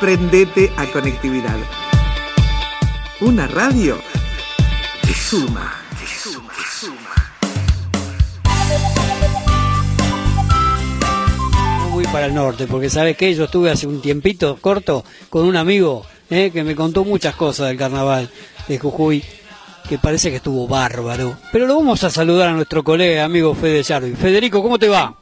Prendete a conectividad. Una radio que suma, que suma, que suma. Voy para el norte, porque sabes que yo estuve hace un tiempito corto con un amigo eh, que me contó muchas cosas del carnaval de Jujuy, que parece que estuvo bárbaro. Pero lo vamos a saludar a nuestro colega amigo Fede Charvi. Federico, ¿cómo te va?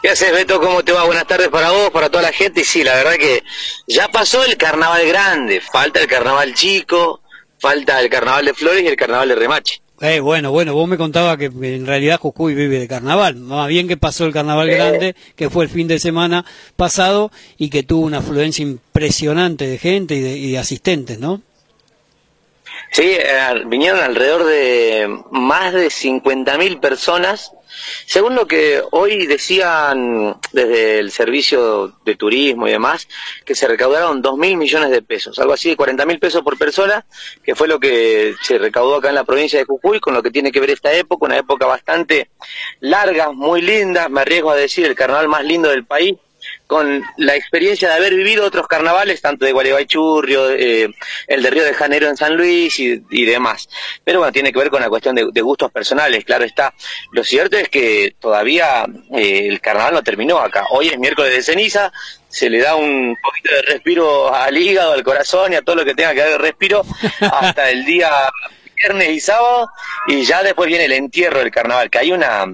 ¿Qué haces, Beto? ¿Cómo te va? Buenas tardes para vos, para toda la gente. Y sí, la verdad que ya pasó el carnaval grande. Falta el carnaval chico, falta el carnaval de Flores y el carnaval de Remache. Eh, bueno, bueno, vos me contabas que en realidad Jujuy vive de carnaval. Más bien que pasó el carnaval grande, que fue el fin de semana pasado y que tuvo una afluencia impresionante de gente y de, y de asistentes, ¿no? Sí, eh, vinieron alrededor de más de 50.000 personas. Según lo que hoy decían desde el servicio de turismo y demás, que se recaudaron 2.000 millones de pesos, algo así de 40.000 pesos por persona, que fue lo que se recaudó acá en la provincia de Jujuy, con lo que tiene que ver esta época, una época bastante larga, muy linda, me arriesgo a decir, el carnaval más lindo del país, con la experiencia de haber vivido otros carnavales, tanto de Gualeguaychurrio, eh, el de Río de Janeiro en San Luis y, y demás. Pero bueno, tiene que ver con la cuestión de, de, gustos personales, claro está. Lo cierto es que todavía eh, el carnaval no terminó acá. Hoy es miércoles de ceniza, se le da un poquito de respiro al hígado, al corazón y a todo lo que tenga que dar de respiro hasta el día viernes y sábado y ya después viene el entierro del carnaval, que hay una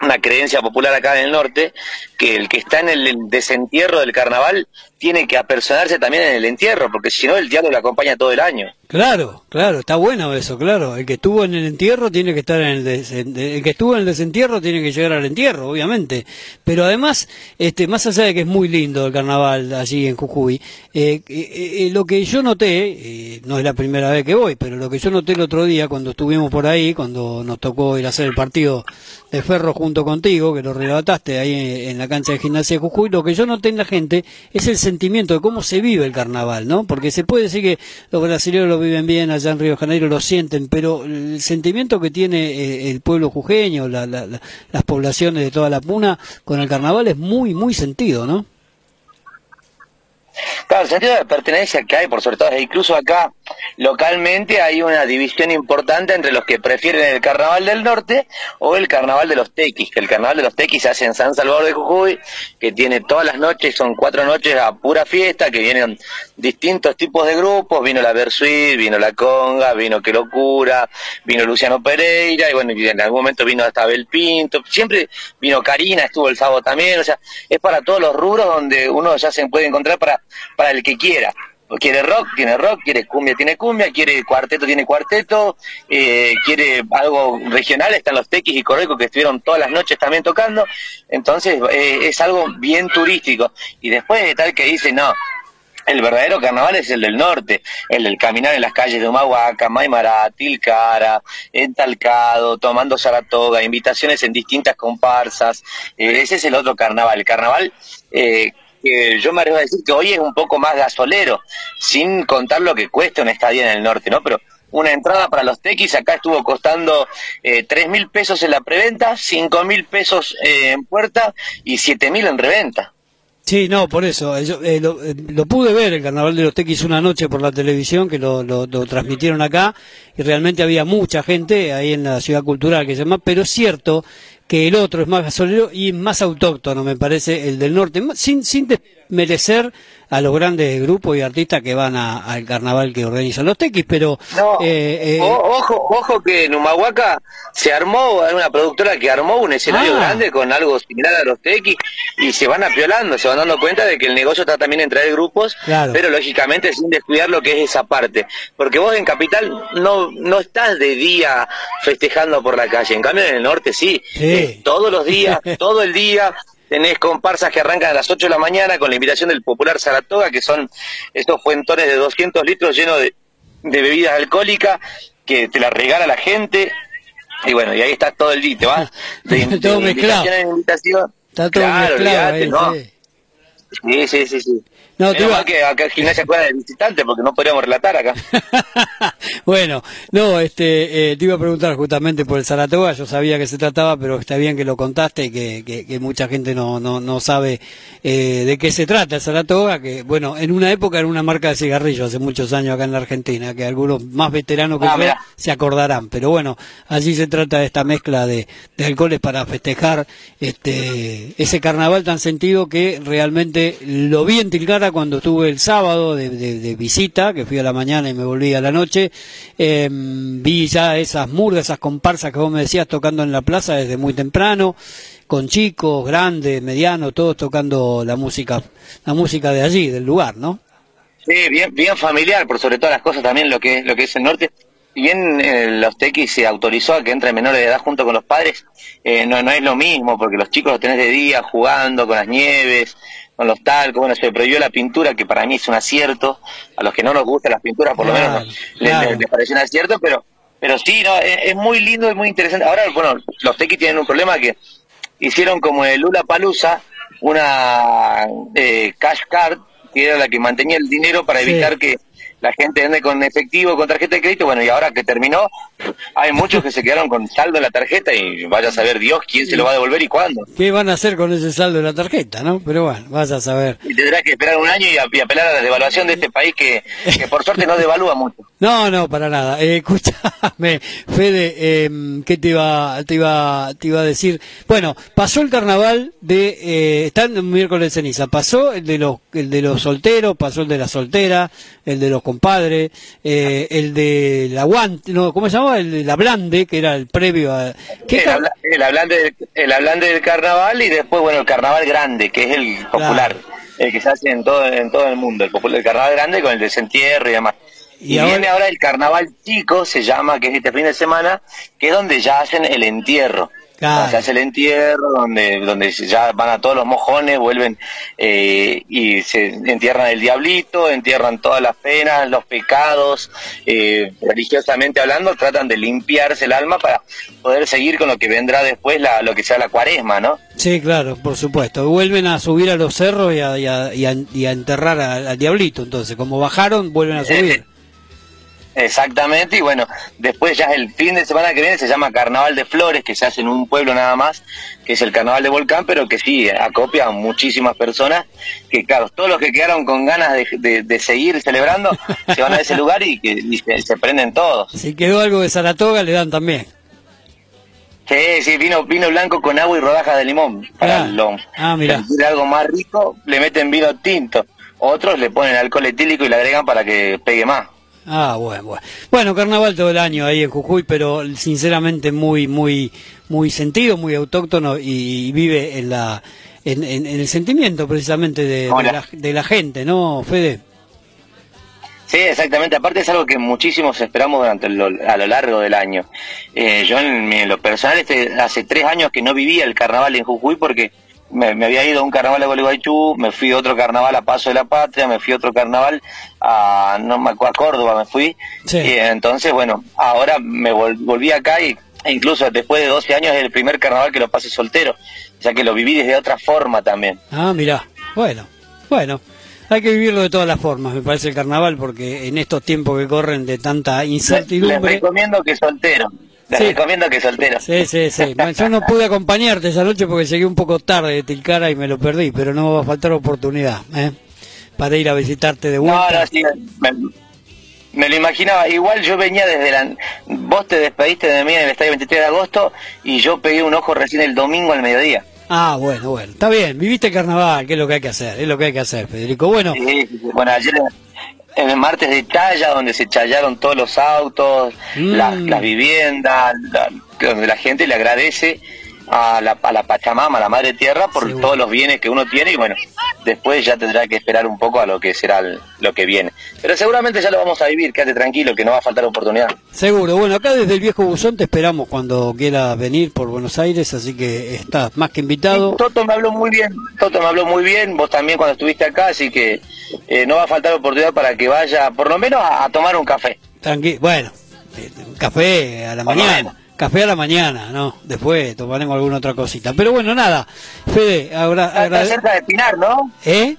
una creencia popular acá en el norte, que el que está en el desentierro del carnaval tiene que apersonarse también en el entierro, porque si no el diablo lo acompaña todo el año. Claro, claro, está bueno eso, claro. El que estuvo en el entierro tiene que estar en el el que estuvo en el desentierro tiene que llegar al entierro, obviamente. Pero además, este, más allá de que es muy lindo el carnaval allí en Jujuy, eh, eh, eh, lo que yo noté, no es la primera vez que voy, pero lo que yo noté el otro día cuando estuvimos por ahí, cuando nos tocó ir a hacer el partido de Ferro junto contigo, que lo relataste ahí en la cancha de gimnasia de Jujuy, lo que yo noté en la gente es el sentimiento de cómo se vive el carnaval, ¿no? Porque se puede decir que los brasileños lo viven bien allá en Río de Janeiro, lo sienten, pero el sentimiento que tiene eh, el pueblo jujeño, la, la, la, las poblaciones de toda la puna con el carnaval es muy, muy sentido, ¿no? Claro, el sentido de pertenencia que hay, por sobre todo, e incluso acá localmente hay una división importante entre los que prefieren el carnaval del norte o el carnaval de los tequis, que el carnaval de los tequis se hace en San Salvador de Jujuy, que tiene todas las noches, son cuatro noches a pura fiesta, que vienen distintos tipos de grupos, vino la Versuit, vino la Conga, vino Que Locura, vino Luciano Pereira, y bueno, y en algún momento vino hasta Abel Pinto, siempre vino Karina, estuvo el sábado también, o sea, es para todos los rubros donde uno ya se puede encontrar para, para el que quiera quiere rock, tiene rock, quiere cumbia, tiene cumbia, quiere cuarteto, tiene cuarteto, eh, quiere algo regional, están los tequis y correcos que estuvieron todas las noches también tocando, entonces eh, es algo bien turístico. Y después de tal que dice, no, el verdadero carnaval es el del norte, el del caminar en las calles de Humahuaca, Maimará, Tilcara, Entalcado, tomando Saratoga, invitaciones en distintas comparsas, eh, ese es el otro carnaval, el carnaval eh, que yo me arriesgo a decir que hoy es un poco más gasolero, sin contar lo que cuesta una estadía en el norte, ¿no? Pero una entrada para los tequis acá estuvo costando eh, tres mil pesos en la preventa, cinco mil pesos eh, en puerta y siete mil en reventa. Sí, no, por eso. Yo, eh, lo, eh, lo, pude ver el Carnaval de los Tequis una noche por la televisión, que lo, lo, lo, transmitieron acá, y realmente había mucha gente ahí en la ciudad cultural que se llama, pero es cierto que el otro es más gasolero y más autóctono, me parece, el del norte, sin, sin desmerecer a los grandes grupos y artistas que van al carnaval que organizan los tequis, pero... No, eh, eh, ojo, ojo que en Humahuaca se armó, hay una productora que armó un escenario ah. grande con algo similar a los tequis y se van apiolando, se van dando cuenta de que el negocio está también en traer grupos, claro. pero lógicamente sin descuidar lo que es esa parte, porque vos en Capital no, no estás de día festejando por la calle, en cambio en el norte sí, sí. Todos los días, todo el día, tenés comparsas que arrancan a las 8 de la mañana con la invitación del popular Saratoga, que son estos fuentones de 200 litros llenos de, de bebidas alcohólicas que te la regala la gente. Y bueno, y ahí está todo el día, te vas de, todo de mezclado. invitación en invitación. Está todo claro, mezclado olvidate, ¿no? Sí. Sí, sí, sí, sí. No, Menos te iba- que acá gimnasia juega de visitante porque no podríamos relatar acá. bueno, no, este, eh, te iba a preguntar justamente por el Saratoga, yo sabía que se trataba, pero está bien que lo contaste, que, que, que mucha gente no, no, no sabe eh, de qué se trata el Saratoga, que bueno, en una época era una marca de cigarrillos, hace muchos años acá en la Argentina, que algunos más veteranos que Ah, yo se acordarán, pero bueno, allí se trata de esta mezcla de, de alcoholes para festejar este, ese carnaval tan sentido que realmente lo vi en Tilcara cuando estuve el sábado de, de- de visita, que fui a la mañana y me volví a la noche, eh, vi ya esas murgas, esas comparsas que vos me decías tocando en la plaza desde muy temprano, con chicos, grandes, medianos, todos tocando la música, la música de allí, del lugar, ¿no? Sí, bien, bien familiar, por sobre todas las cosas también lo que, lo que es el norte. Si bien eh, los tequis se autorizó a que entren menores de edad junto con los padres, eh, no, no es lo mismo, porque los chicos los tenés de día jugando con las nieves, con los talcos, bueno, se prohibió la pintura, que para mí es un acierto, a los que no nos gustan las pinturas por lo menos les, claro. les- les pareció un acierto, pero pero sí, no es, es muy lindo y muy interesante. Ahora, bueno, los tequis tienen un problema que hicieron como el Lula Palusa una eh, cash card que era la que mantenía el dinero para Sí. evitar que la gente ande con efectivo, con tarjeta de crédito. Bueno, y ahora que terminó, hay muchos que se quedaron con saldo en la tarjeta y vaya a saber Dios quién se lo va a devolver y cuándo. ¿Qué van a hacer con ese saldo de la tarjeta, no? Pero bueno, vas a saber. Y tendrá que esperar un año y, apelar a la devaluación de este país que, que por suerte no devalúa mucho. No, no, para nada. Eh, escúchame, Fede, eh, ¿qué te iba, te iba, te iba a decir? Bueno, pasó el carnaval de, eh, está en miércoles de ceniza, pasó el de los, el de los solteros, pasó el de la soltera, el de los compadres, eh, el de la guante, no, ¿cómo se llamaba? El blande, que era el previo a, ¿qué El, habla- el del, el del carnaval y después, bueno, el carnaval grande, que es el popular, el que se hace en todo, en todo el mundo, el, popular, el carnaval grande con el desentierro y demás. Y Y, ahora- viene ahora el carnaval chico, se llama, que es este fin de semana, que es donde ya hacen el entierro. Claro. Se hace el entierro, donde, donde ya van a todos los mojones, vuelven eh, y se entierran el diablito, entierran todas las penas, los pecados, eh, religiosamente hablando, tratan de limpiarse el alma para poder seguir con lo que vendrá después, la, lo que sea la cuaresma, ¿no? Sí, claro, por supuesto. Vuelven a subir a los cerros y a, y a- y a- y a enterrar al, al diablito, entonces, como bajaron, vuelven a subir. Exactamente, y bueno, después ya el fin de semana que viene se llama Carnaval de Flores, que se hace en un pueblo nada más, que es el Carnaval de Volcán, pero que sí, acopia a muchísimas personas, que claro, todos los que quedaron con ganas de, de- de seguir celebrando, se van a ese lugar y que y se, se prenden todos. Si quedó algo de Saratoga, le dan también. Sí, sí, vino, vino blanco con agua y rodajas de limón. Para Ah, el lo- ah, quiere algo más rico, le meten vino tinto. Otros le ponen alcohol etílico y le agregan para que pegue más. Ah, bueno, bueno. Bueno, carnaval todo el año ahí en Jujuy, pero sinceramente muy, muy, muy sentido, muy autóctono y, y vive en la, en, en- en el sentimiento precisamente de, la, de la gente, ¿no, Fede? Sí, exactamente. Aparte es algo que muchísimos esperamos durante lo, a lo largo del año. Eh, yo en, mi- en lo personal este, hace tres años que no vivía el carnaval en Jujuy porque me, me había ido a un carnaval a Gualeguaychú, me fui a otro carnaval a Paso de la Patria, me fui a otro carnaval a, no me acuerdo, a Córdoba me fui. Sí. Y entonces, bueno, ahora me vol- volví acá y e incluso después de 12 años es el primer carnaval que lo pasé soltero, ya que lo viví desde otra forma también. Ah, mirá. Bueno, bueno. Hay que vivirlo de todas las formas, me parece el carnaval, porque en estos tiempos que corren de tanta Les, les incertidumbre. recomiendo que soltero. Les Sí. recomiendo que soltero. Sí, sí, sí. Bueno, Yo no pude acompañarte esa noche porque llegué un poco tarde de Tilcara y me lo perdí, pero no va a faltar oportunidad, ¿eh? Para ir a visitarte de No, vuelta. no, sí, me, me lo imaginaba. Igual yo venía desde la... Vos te despediste de mí en el estadio 23 de agosto y yo pegué un ojo recién el domingo al mediodía. Ah, bueno, bueno. Está bien, viviste el carnaval, que es lo que hay que hacer, es lo que hay que hacer, Federico. Bueno, Sí, sí, sí. Bueno, ayer en el martes de Chaya, donde se challaron todos los autos, Mm. las, las viviendas, la- donde la gente le agradece a la, a la Pachamama, a la Madre Tierra, por Seguro. todos los bienes que uno tiene y bueno, después ya tendrá que esperar un poco a lo que será el- lo que viene. Pero seguramente ya lo vamos a vivir, quédate tranquilo, que no va a faltar oportunidad. seguro. Bueno, acá desde el viejo buzón te esperamos cuando quieras venir por Buenos Aires, así que estás más que invitado. Toto me habló muy bien, Toto me habló muy bien, vos también cuando estuviste acá, así que eh, no va a faltar oportunidad para que vaya, por lo menos a, a tomar un café. Tranqui bueno, eh, un café a la Por mañana. Café a la mañana, ¿no? Después tomaremos alguna otra cosita. Pero bueno, nada. Fede, ahora... Está, cerca de Pinar, ¿no? ¿Eh?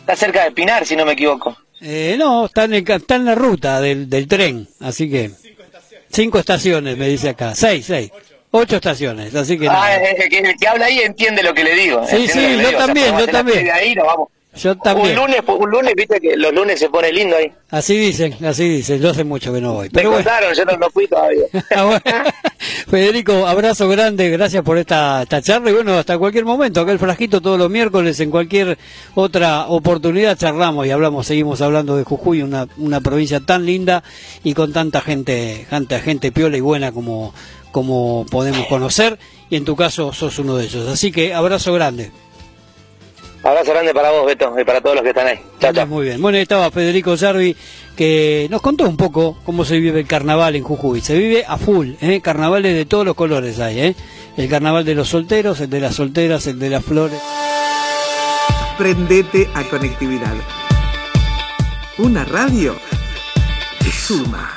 Está cerca de Pinar, si no me equivoco. Eh, no, está en, el está en la ruta del, del tren, así que... Cinco estaciones, me dice acá. Seis, seis. Ocho estaciones, así que... Ah, nada. es- es que el que habla ahí entiende lo que le digo. Sí, sí, yo digo. O sea, también, yo también. previa Ahí, nos vamos. Yo también. Un lunes, un lunes, viste que los lunes se pone lindo ahí. Así dicen, así dicen. Yo hace mucho que no voy. Me Pero bueno. contaron, yo no, no fui todavía. Ah, bueno. Federico, abrazo grande, gracias por esta, esta charla y bueno, hasta cualquier momento, acá el frasquito todos los miércoles, en cualquier otra oportunidad charlamos y hablamos, seguimos hablando de Jujuy, una, una provincia tan linda y con tanta gente, tanta gente piola y buena como, como podemos conocer y en tu caso sos uno de ellos. Así que abrazo grande. Abrazo grande para vos, Beto, y para todos los que están ahí. Chao. Muy bien. Bueno, ahí estaba Federico Sarvi que nos contó un poco cómo se vive el carnaval en Jujuy. Se vive a full, ¿eh? carnavales de todos los colores hay. ¿eh? El carnaval de los solteros, el de las solteras, el de las flores. Prendete a conectividad. Una radio que suma.